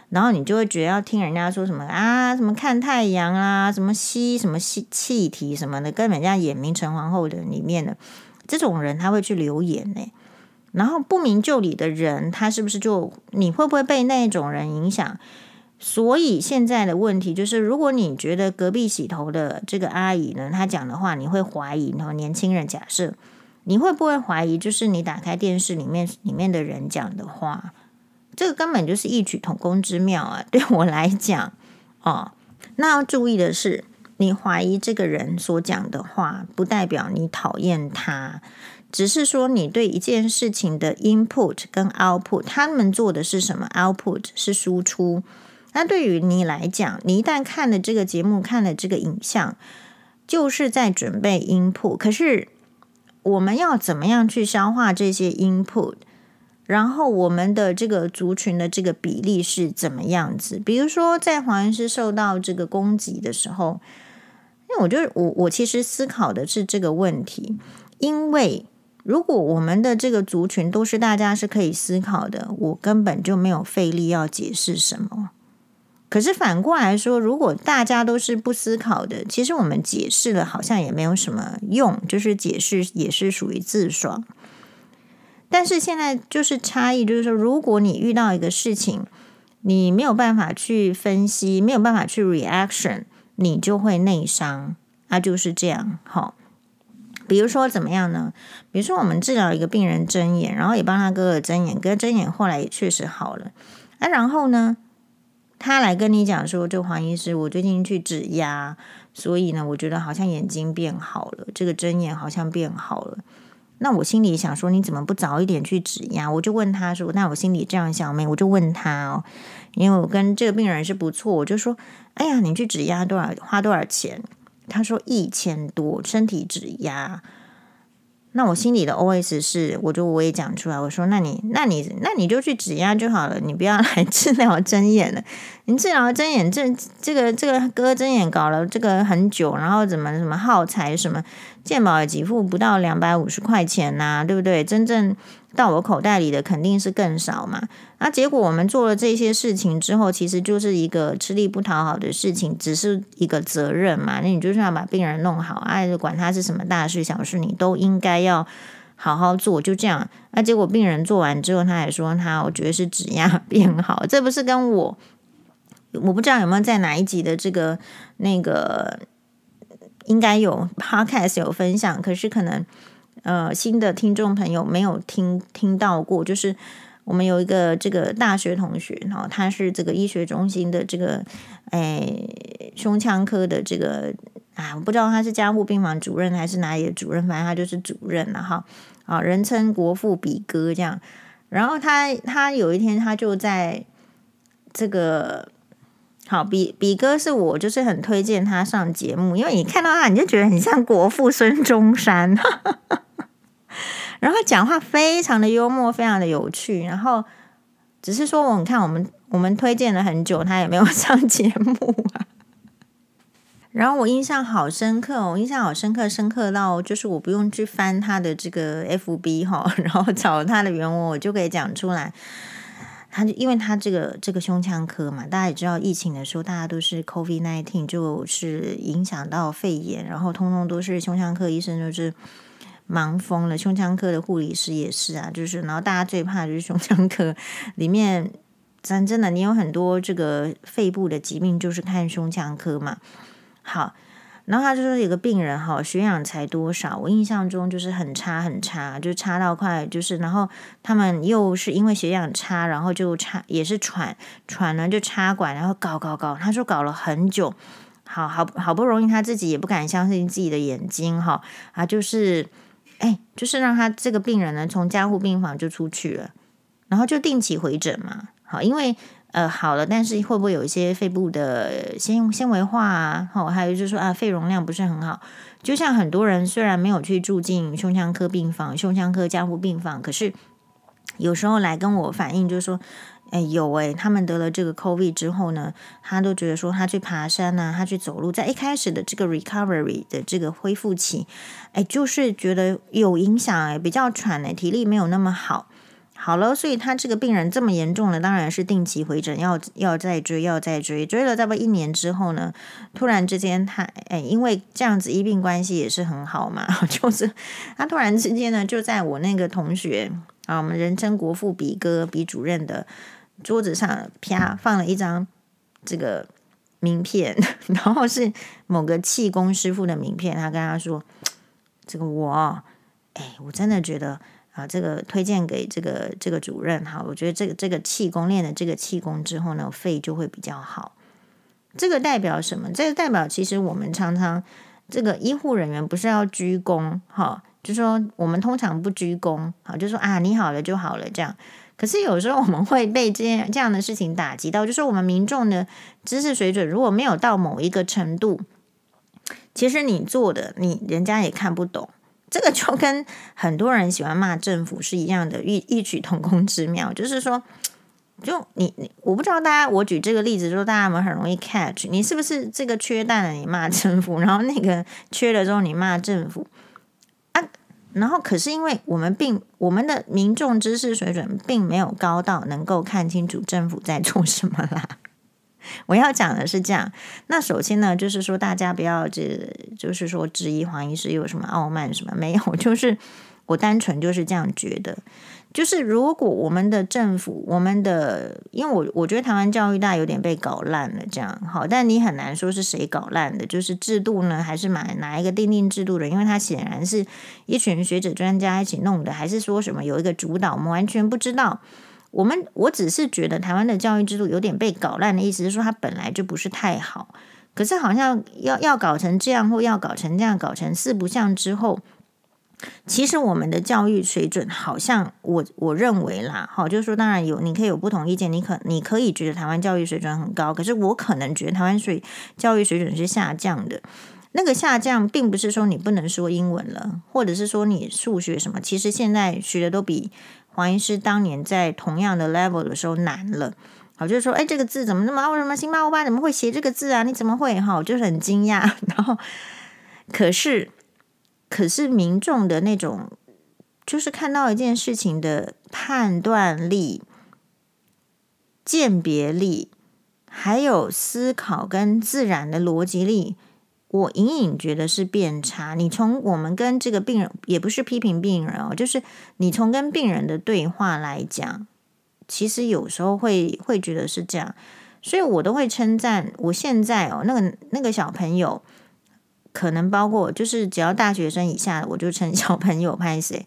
然后你就会觉得要听人家说什么啊，什么看太阳啊，什么吸什么气气体什么的，跟人家演明成皇后的里面的这种人，他会去留言呢。然后不明就里的人，他是不是就你会不会被那种人影响？所以现在的问题就是，如果你觉得隔壁洗头的这个阿姨呢，她讲的话，你会怀疑，然后年轻人假设你会不会怀疑，就是你打开电视里面里面的人讲的话？这个根本就是异曲同工之妙啊！对我来讲，哦，那要注意的是，你怀疑这个人所讲的话，不代表你讨厌他，只是说你对一件事情的 input 跟 output，他们做的是什么？output 是输出。那对于你来讲，你一旦看了这个节目，看了这个影像，就是在准备 input。可是我们要怎么样去消化这些 input？然后我们的这个族群的这个比例是怎么样子？比如说，在黄医师受到这个攻击的时候，因为我觉得我我其实思考的是这个问题，因为如果我们的这个族群都是大家是可以思考的，我根本就没有费力要解释什么。可是反过来说，如果大家都是不思考的，其实我们解释了好像也没有什么用，就是解释也是属于自爽。但是现在就是差异，就是说，如果你遇到一个事情，你没有办法去分析，没有办法去 reaction，你就会内伤啊，就是这样。好，比如说怎么样呢？比如说我们治疗一个病人针眼，然后也帮他割了针眼，割针眼后来也确实好了。啊，然后呢，他来跟你讲说，这黄医师，我最近去指压，所以呢，我觉得好像眼睛变好了，这个针眼好像变好了。那我心里想说，你怎么不早一点去指压？我就问他说，那我心里这样想没？我就问他哦，因为我跟这个病人是不错，我就说，哎呀，你去指压多少？花多少钱？他说一千多，身体指压。那我心里的 OS 是，我就我也讲出来，我说，那你，那你，那你就去指压就好了，你不要来 治疗针眼了。你治疗针眼，这这个这个割针眼搞了这个很久，然后怎么什么耗材什么，健保给付不到两百五十块钱呐、对不对？真正。到我口袋里的肯定是更少嘛，那结果我们做了这些事情之后，其实就是一个吃力不讨好的事情，只是一个责任嘛。那你就是要把病人弄好，哎，管他是什么大事小事，你都应该要好好做，就这样。那结果病人做完之后，他还说他我觉得是指压变好，这不是跟我我不知道有没有在哪一集的这个那个应该有 podcast 有分享，可是可能。呃，新的听众朋友没有听听到过，就是我们有一个这个大学同学，然后他是这个医学中心的这个诶胸腔科的这个啊，我不知道他是加护病房主任还是哪里的主任，反正他就是主任了哈。啊，人称国父比哥这样。然后他他有一天他就在这个好比比哥是我就是很推荐他上节目，因为你看到他你就觉得很像国父孙中山。然后讲话非常的幽默，非常的有趣。然后只是说，我看我们我们推荐了很久，他也没有上节目啊。然后我印象好深刻，我印象好深刻，深刻到就是我不用去翻他的这个 FB 哈，然后找他的原文，我就可以讲出来。他就因为他这个这个胸腔科嘛，大家也知道，疫情的时候大家都是 COVID-19，就是影响到肺炎，然后通通都是胸腔科医生就是忙疯了，胸腔科的护理师也是啊，就是然后大家最怕就是胸腔科里面，咱真的你有很多这个肺部的疾病，就是看胸腔科嘛。好，然后他就说有个病人哈，血氧才多少？我印象中就是很差很差，就差到快就是，然后他们又是因为血氧差，然后就插也是喘喘了就插管，然后搞搞搞，他说搞了很久，好好好不容易他自己也不敢相信自己的眼睛哈，啊就是哎就是让他这个病人呢从加护病房就出去了，然后就定期回诊嘛，好因为。呃，好了，但是会不会有一些肺部的纤纤维化啊？好，还有就是说啊，肺容量不是很好。就像很多人虽然没有去住进胸腔科病房、胸腔科加护病房，可是有时候来跟我反映，就是说，哎，有哎，他们得了这个 COVID 之后呢，他都觉得说，他去爬山呐、他去走路，在一开始的这个 recovery 的这个恢复期，哎，就是觉得有影响，哎，比较喘，哎，体力没有那么好。好了，所以他这个病人这么严重了，当然是定期回诊，要要再追，要再追，追了差不一年之后呢，突然之间他哎，因为这样子医病关系也是很好嘛，就是他突然之间呢，就在我那个同学啊，我们人称国父比哥比主任的桌子上啪放了一张这个名片，然后是某个气功师傅的名片，他跟他说：“这个我哎，我真的觉得。”啊，这个推荐给这个这个主任哈，我觉得这个这个气功练的这个气功之后呢，肺就会比较好。这个代表什么？这个代表其实我们常常这个医护人员不是要鞠躬哈，就说我们通常不鞠躬，好，就说啊你好了就好了这样。可是有时候我们会被这样这样的事情打击到，就是我们民众的知识水准如果没有到某一个程度，其实你做的你人家也看不懂。这个就跟很多人喜欢骂政府是一样的，异异曲同工之妙。就是说，就你你，我不知道大家，我举这个例子，说大家有没有很容易 catch？你是不是这个缺蛋了，你骂政府，然后那个缺了之后你骂政府？然后可是因为我们并我们的民众知识水准并没有高到能够看清楚政府在做什么啦。我要讲的是这样，那首先呢，就是说大家不要这，就是说质疑黄医师有什么傲慢什么没有，就是我单纯就是这样觉得，就是如果我们的政府，我们的，因为我我觉得台湾教育大有点被搞烂了，这样好，但你很难说是谁搞烂的，就是制度呢，还是买哪一个订定制度的？因为它显然是一群学者专家一起弄的，还是说什么有一个主导，我们完全不知道。我们我只是觉得台湾的教育制度有点被搞烂的意思，是说它本来就不是太好，可是好像要要搞成这样或要搞成这样，搞成四不像之后，其实我们的教育水准好像我我认为啦，好，就是说当然有你可以有不同意见，你可你可以觉得台湾教育水准很高，可是我可能觉得台湾水教育水准是下降的。那个下降并不是说你不能说英文了，或者是说你数学什么，其实现在学的都比。黄医师当年在同样的 level 的时候难了，好，就是说，哎，这个字怎么那么？为什么辛巴欧巴怎么会写这个字啊？你怎么会？哈，就是很惊讶。然后，可是，可是民众的那种，就是看到一件事情的判断力、鉴别力，还有思考跟自然的逻辑力。我隐隐觉得是变差。你从我们跟这个病人，也不是批评病人哦，就是你从跟病人的对话来讲，其实有时候会会觉得是这样，所以我都会称赞。我现在哦，那个那个小朋友，可能包括就是只要大学生以下，我就称小朋友拍谁，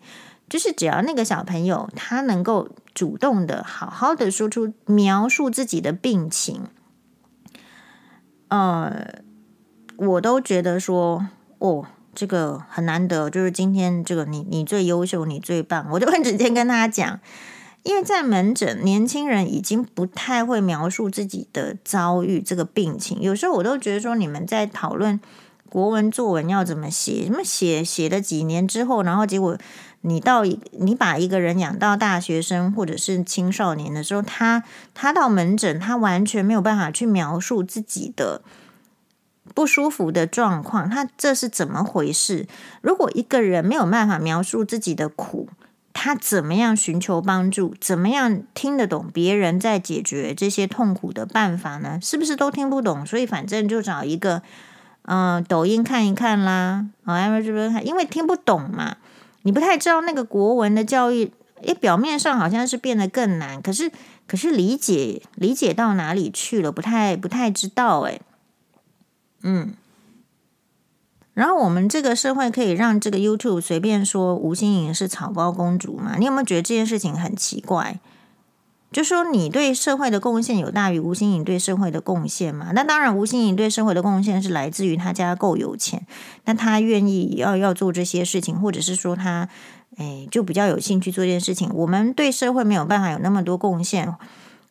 就是只要那个小朋友他能够主动的好好的说出描述自己的病情，呃。我都觉得说，哦，这个很难得，就是今天这个你你最优秀，你最棒，我就会直接跟他讲，因为在门诊，年轻人已经不太会描述自己的遭遇，这个病情，有时候我都觉得说，你们在讨论国文作文要怎么写，什么写写了几年之后，然后结果你到你把一个人养到大学生或者是青少年的时候，他他到门诊，他完全没有办法去描述自己的。不舒服的状况，他这是怎么回事？如果一个人没有办法描述自己的苦，他怎么样寻求帮助？怎么样听得懂别人在解决这些痛苦的办法呢？是不是都听不懂？所以反正就找一个，嗯、抖音看一看啦，啊、哦，因为听不懂嘛，你不太知道那个国文的教育，诶，表面上好像是变得更难，可是可是理解理解到哪里去了？不太不太知道，诶。嗯。然后我们这个社会可以让这个 YouTube 随便说吴欣颖是草包公主嘛？你有没有觉得这件事情很奇怪？就说你对社会的贡献有大于吴欣颖对社会的贡献吗？那当然，吴欣颖对社会的贡献是来自于他家够有钱，那他愿意要要做这些事情，或者是说他哎就比较有兴趣做这件事情。我们对社会没有办法有那么多贡献。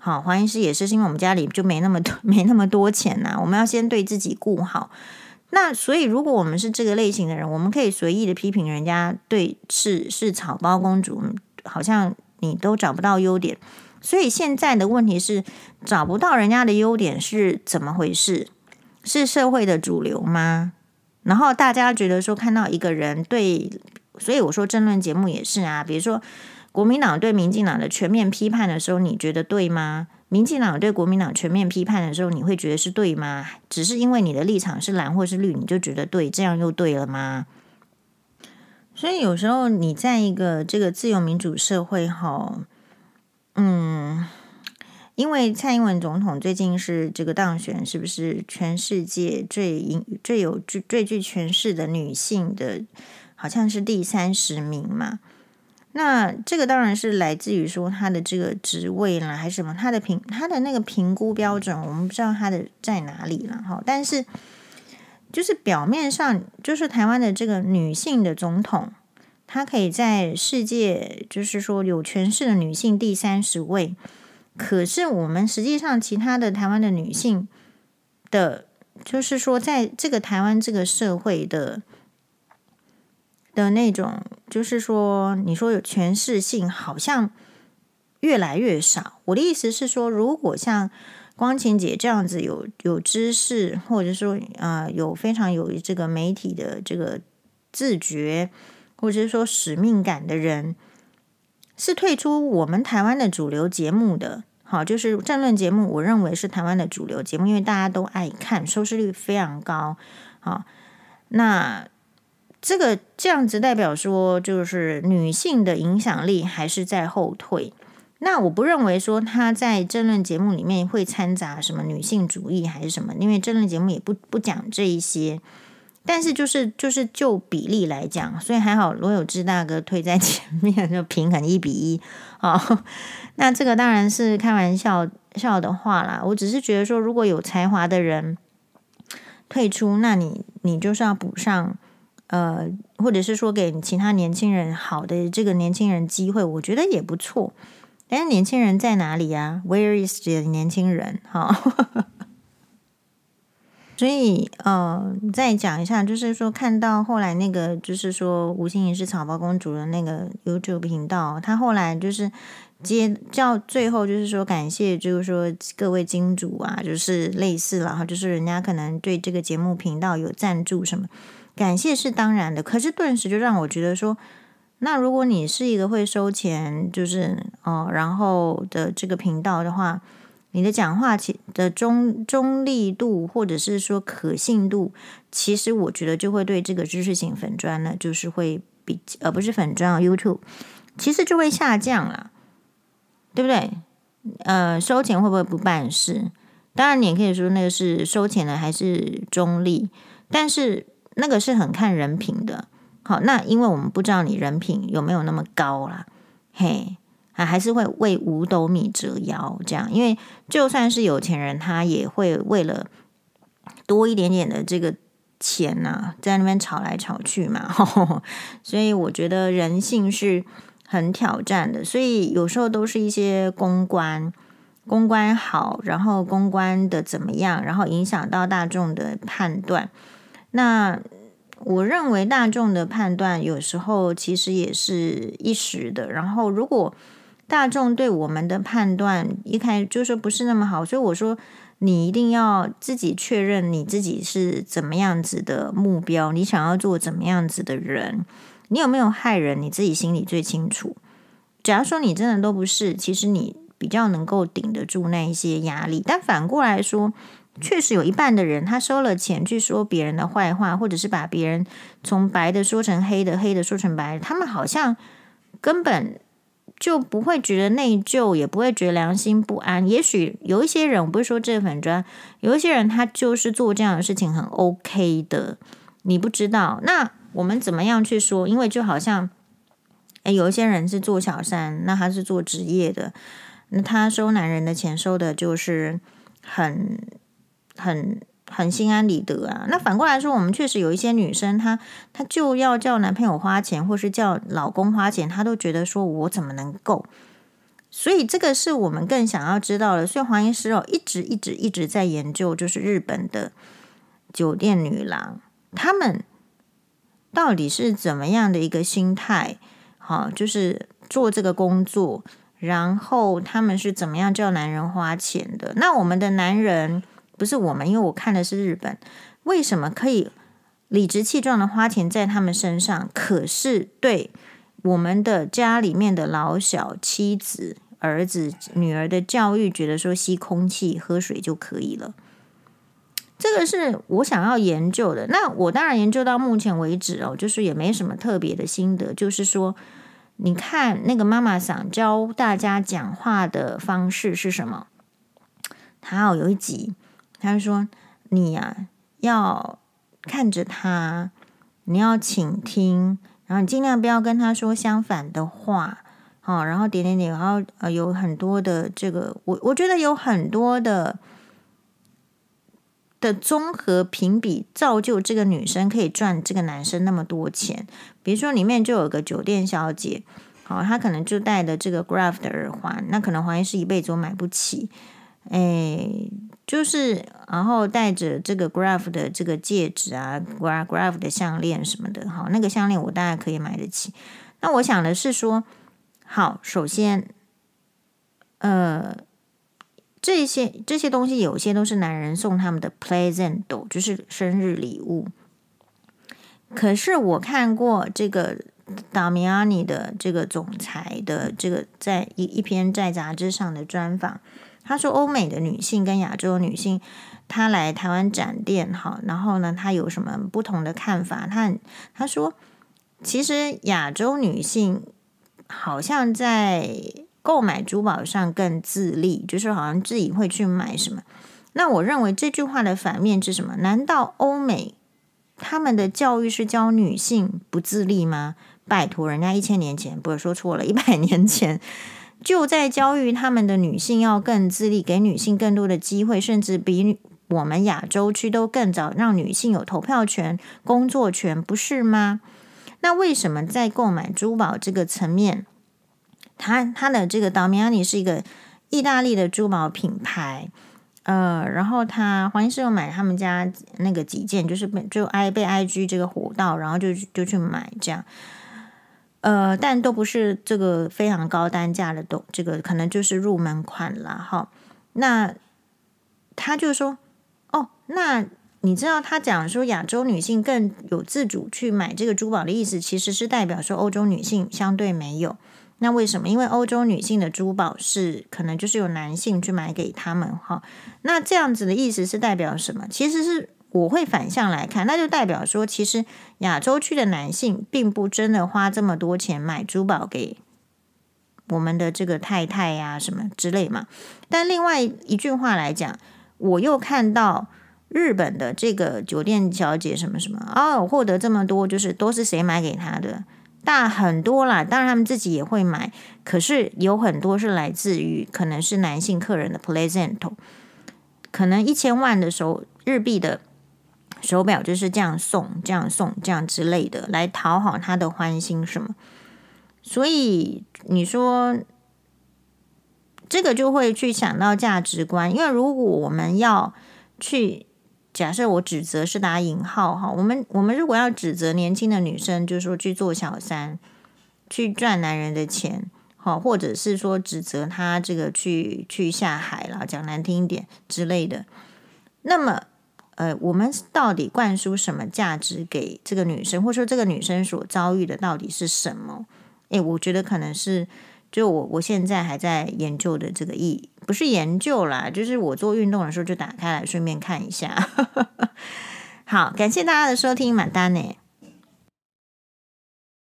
好，黄医师也是，是因为我们家里就没那么多 没那么多钱呐、我们要先对自己顾好。那所以，如果我们是这个类型的人，我们可以随意的批评人家，对，是是草包公主，好像你都找不到优点。所以现在的问题是，找不到人家的优点是怎么回事？是社会的主流吗？然后大家觉得说，看到一个人对，所以我说争论节目也是啊，比如说国民党对民进党的全面批判的时候，你觉得对吗？民进党对国民党全面批判的时候，你会觉得是对吗？只是因为你的立场是蓝或是绿，你就觉得对，这样又对了吗？所以有时候你在一个这个自由民主社会，哈，嗯，因为蔡英文总统最近是这个当选，是不是全世界最最有最最具权势的女性的，好像是第三十名嘛？那这个当然是来自于说他的这个职位啦，还是什么？他的评他的那个评估标准，我们不知道他的在哪里了哈。但是就是表面上，就是台湾的这个女性的总统，她可以在世界就是说有权势的女性第三十位。可是我们实际上其他的台湾的女性的，就是说在这个台湾这个社会的。的那种，就是说，你说有权势性，好像越来越少。我的意思是说，如果像光晴姐这样子有有知识，或者说啊、有非常有这个媒体的这个自觉，或者是说使命感的人，是退出我们台湾的主流节目的。好，就是政论节目，我认为是台湾的主流节目，因为大家都爱看，收视率非常高。好，那。这个这样子代表说，就是女性的影响力还是在后退。那我不认为说她在政论节目里面会掺杂什么女性主义还是什么，因为政论节目也不不讲这一些。但是就是就是就比例来讲，所以还好罗有志大哥退在前面，就平衡一比一啊。那这个当然是开玩笑笑的话啦。我只是觉得说，如果有才华的人退出，那你你就是要补上。呃，或者是说给其他年轻人好的这个年轻人机会，我觉得也不错。但是年轻人在哪里啊？Where is the 年轻人？哈，所以呃，再讲一下，就是说看到后来那个，就是说吴欣怡是草包公主的那个 YouTube 频道，他后来就是接叫最后就是说感谢，就是说各位金主啊，就是类似了哈，就是人家可能对这个节目频道有赞助什么。感谢是当然的，可是顿时就让我觉得说，那如果你是一个会收钱，就是哦，然后的这个频道的话，你的讲话其的中中立度或者是说可信度，其实我觉得就会对这个知识型粉砖呢，就是会比呃不是粉砖啊 YouTube，其实就会下降了，对不对？呃，收钱会不会不办事？当然你也可以说那个是收钱的还是中立，但是。那个是很看人品的，好，那因为我们不知道你人品有没有那么高啦，嘿，还是会为五斗米折腰这样，因为就算是有钱人，他也会为了多一点点的这个钱呐，在那边吵来吵去嘛，所以我觉得人性是很挑战的，所以有时候都是一些公关，公关好，然后公关的怎么样，然后影响到大众的判断。那我认为大众的判断有时候其实也是一时的。然后，如果大众对我们的判断一开就说不是那么好，所以我说你一定要自己确认你自己是怎么样子的目标，你想要做怎么样子的人，你有没有害人，你自己心里最清楚。假如说你真的都不是，其实你比较能够顶得住那一些压力。但反过来说，确实有一半的人，他收了钱去说别人的坏话，或者是把别人从白的说成黑的，黑的说成白的，他们好像根本就不会觉得内疚，也不会觉得良心不安。也许有一些人，我不是说这粉专，有一些人他就是做这样的事情很 OK 的，你不知道。那我们怎么样去说？因为就好像。诶，有一些人是做小三，那他是做职业的，那他收男人的钱收的就是很很很心安理得啊。那反过来说，我们确实有一些女生，她她就要叫男朋友花钱，或是叫老公花钱，她都觉得说我怎么能够？所以这个是我们更想要知道的。所以黄医师哦，一直一直一直在研究，就是日本的酒店女郎，她们到底是怎么样的一个心态？好，就是做这个工作，然后他们是怎么样叫男人花钱的？那我们的男人不是我们，因为我看的是日本，为什么可以理直气壮的花钱在他们身上？可是对我们的家里面的老小、妻子、儿子、女儿的教育，觉得说吸空气、喝水就可以了。这个是我想要研究的。那我当然研究到目前为止哦，就是也没什么特别的心得，就是说。你看那个妈妈桑教大家讲话的方式是什么？他有一集，他就说：“你呀、要看着他，你要倾听，然后你尽量不要跟他说相反的话，好，然后点点点，然后呃，有很多的这个，我我觉得有很多的。”的综合评比造就这个女生可以赚这个男生那么多钱。比如说，里面就有个酒店小姐，好，她可能就戴的这个 Graf 的耳环，那可能黄医师一辈子都买不起。哎，就是然后戴着这个 Graff 的这个戒指啊，Graff 的项链什么的，好，那个项链我大概可以买得起。那我想的是说，好，首先，呃。这些这些东西有些都是男人送他们的 present，就是生日礼物。可是我看过这个达米安尼的这个总裁的这个在一一篇在杂志上的专访，他说欧美的女性跟亚洲女性，她来台湾展店哈，然后呢，她有什么不同的看法？她她说，其实亚洲女性好像在。购买珠宝上更自立，就是好像自己会去买什么。那我认为这句话的反面是什么？难道欧美他们的教育是教女性不自立吗？拜托，人家一千年前不是说错了，一百年前就在教育他们的女性要更自立，给女性更多的机会，甚至比我们亚洲区都更早让女性有投票权、工作权，不是吗？那为什么在购买珠宝这个层面？他他的这个 Damiani 是一个意大利的珠宝品牌，呃，然后他黄医师有买他们家那个几件，就是被就 I 被 IG 这个火到，然后就就去买这样，呃，但都不是这个非常高单价的，都这个可能就是入门款了哈。那他就说，哦，那你知道他讲说亚洲女性更有自主去买这个珠宝的意思，其实是代表说欧洲女性相对没有。那为什么？因为欧洲女性的珠宝是可能就是有男性去买给他们哈。那这样子的意思是代表什么？其实是我会反向来看，那就代表说，其实亚洲区的男性并不真的花这么多钱买珠宝给我们的这个太太呀什么之类嘛。但另外一句话来讲，我又看到日本的这个酒店小姐什么什么哦，获得这么多，就是都是谁买给她的？大很多啦，当然他们自己也会买，可是有很多是来自于可能是男性客人的 present，可能一千万的时候日币的手表就是这样送、这样送、这样之类的，来讨好他的欢心什么。所以你说这个就会去想到价值观，因为如果我们要去。假设我指责是打引号哈，我们我们如果要指责年轻的女生，就是说去做小三，去赚男人的钱，好，或者是说指责他这个去去下海了，讲难听一点之类的。那么，呃，我们到底灌输什么价值给这个女生，或者说这个女生所遭遇的到底是什么？诶，我觉得可能是就我我现在还在研究的这个意义，不是研究啦，就是我做运动的时候就打开来顺便看一下。好，感谢大家的收听，马丹呢。